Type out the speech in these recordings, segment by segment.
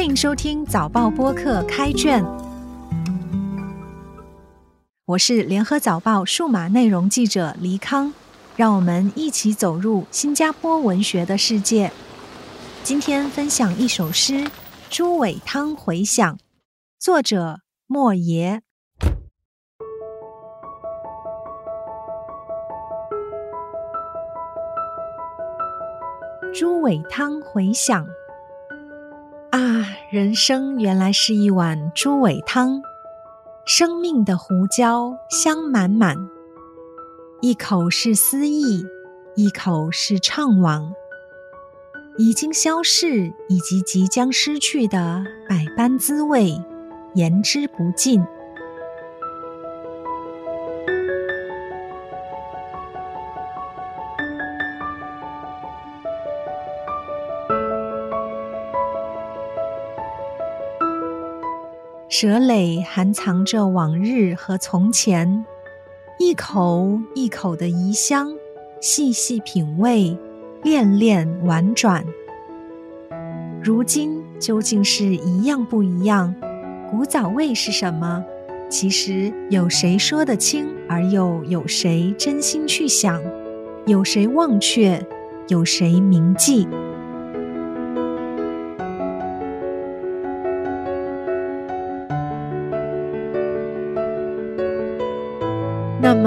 欢迎收听早报播客开卷，我是联合早报数码内容记者黎康，让我们一起走入新加坡文学的世界。今天分享一首诗《朱伟汤回响》，作者莫爷。猪尾汤回响。啊，人生原来是一碗猪尾汤，生命的胡椒香满满，一口是思忆，一口是怅惘，已经消逝以及即将失去的百般滋味，言之不尽。舌蕾含藏着往日和从前，一口一口的遗香，细细品味，恋恋婉转。如今究竟是一样不一样？古早味是什么？其实有谁说得清？而又有谁真心去想？有谁忘却？有谁铭记？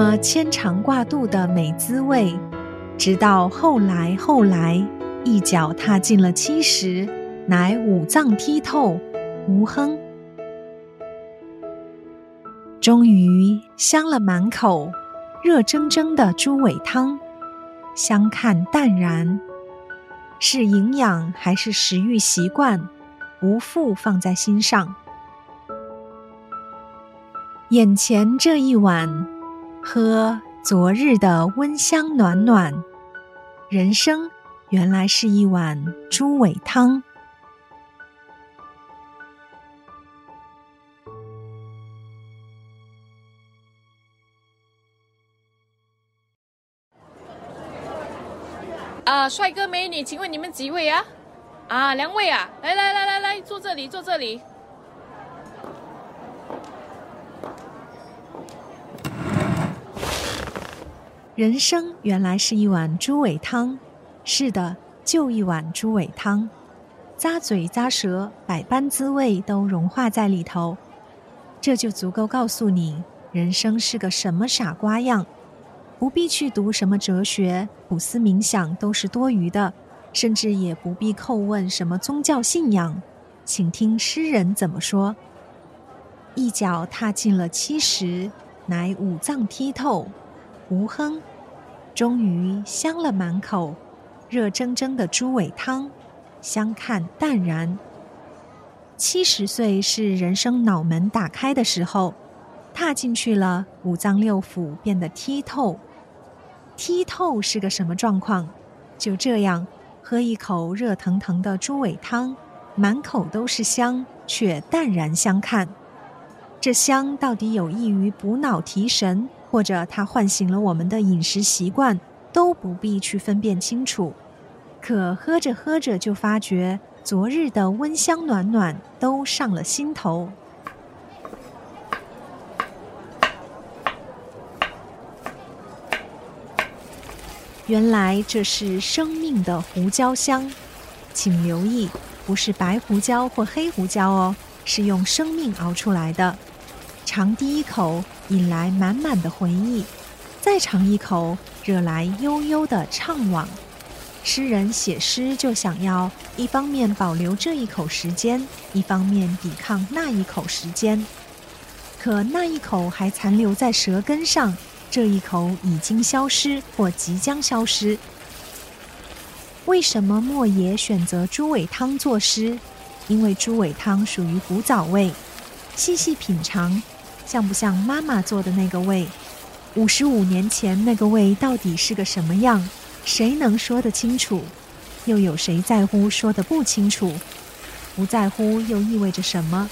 么牵肠挂肚的美滋味，直到后来后来，一脚踏进了七十，乃五脏剔透，无哼。终于香了满口，热蒸蒸的猪尾汤，相看淡然，是营养还是食欲习惯，无复放在心上。眼前这一碗。喝昨日的温香暖暖，人生原来是一碗猪尾汤。啊，帅哥美女，请问你们几位啊？啊，两位啊，来来来来来，坐这里，坐这里。人生原来是一碗猪尾汤，是的，就一碗猪尾汤，咂嘴咂舌，百般滋味都融化在里头，这就足够告诉你，人生是个什么傻瓜样。不必去读什么哲学，苦思冥想都是多余的，甚至也不必叩问什么宗教信仰，请听诗人怎么说：一脚踏进了七十，乃五脏剔透。无亨，终于香了满口，热蒸蒸的猪尾汤，相看淡然。七十岁是人生脑门打开的时候，踏进去了，五脏六腑变得剔透。剔透是个什么状况？就这样，喝一口热腾腾的猪尾汤，满口都是香，却淡然相看。这香到底有益于补脑提神？或者它唤醒了我们的饮食习惯，都不必去分辨清楚。可喝着喝着就发觉，昨日的温香暖暖都上了心头。原来这是生命的胡椒香，请留意，不是白胡椒或黑胡椒哦，是用生命熬出来的。尝第一口。引来满满的回忆，再尝一口，惹来悠悠的怅惘。诗人写诗就想要一方面保留这一口时间，一方面抵抗那一口时间。可那一口还残留在舌根上，这一口已经消失或即将消失。为什么莫言选择猪尾汤作诗？因为猪尾汤属于古早味，细细品尝。像不像妈妈做的那个胃？五十五年前那个胃到底是个什么样？谁能说得清楚？又有谁在乎说得不清楚？不在乎又意味着什么？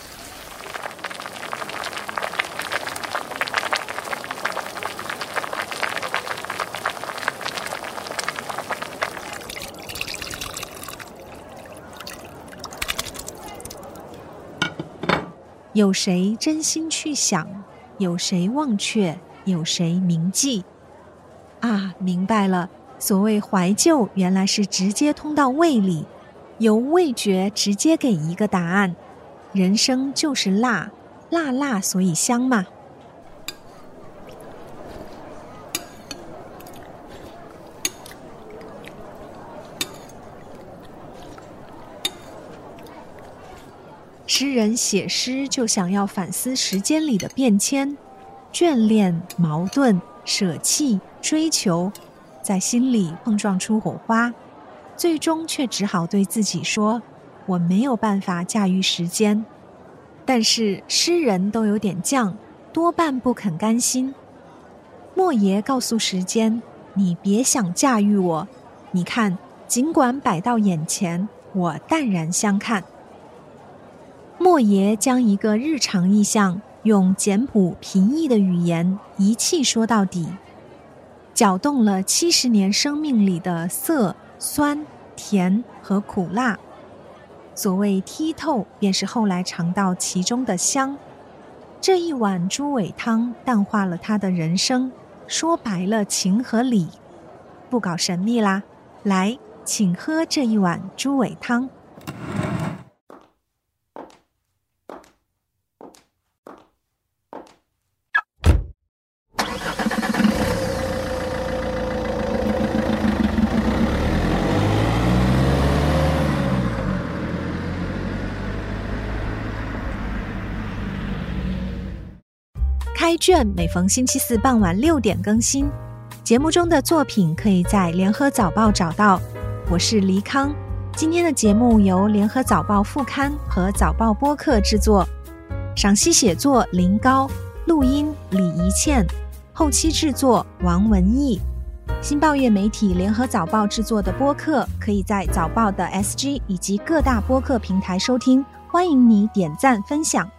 有谁真心去想？有谁忘却？有谁铭记？啊，明白了，所谓怀旧，原来是直接通到胃里，由味觉直接给一个答案。人生就是辣，辣辣，所以香嘛。诗人写诗就想要反思时间里的变迁、眷恋、矛盾、舍弃、追求，在心里碰撞出火花，最终却只好对自己说：“我没有办法驾驭时间。”但是诗人都有点犟，多半不肯甘心。莫爷告诉时间：“你别想驾驭我，你看，尽管摆到眼前，我淡然相看。”莫爷将一个日常意象用简朴平易的语言一气说到底，搅动了七十年生命里的涩、酸、甜和苦辣。所谓剔透，便是后来尝到其中的香。这一碗猪尾汤淡化了他的人生，说白了情和理，不搞神秘啦。来，请喝这一碗猪尾汤。开卷每逢星期四傍晚六点更新，节目中的作品可以在联合早报找到。我是黎康，今天的节目由联合早报副刊和早报播客制作，赏析写作林高，录音李怡倩，后期制作王文义。新报业媒体联合早报制作的播客，可以在早报的 SG 以及各大播客平台收听，欢迎你点赞分享。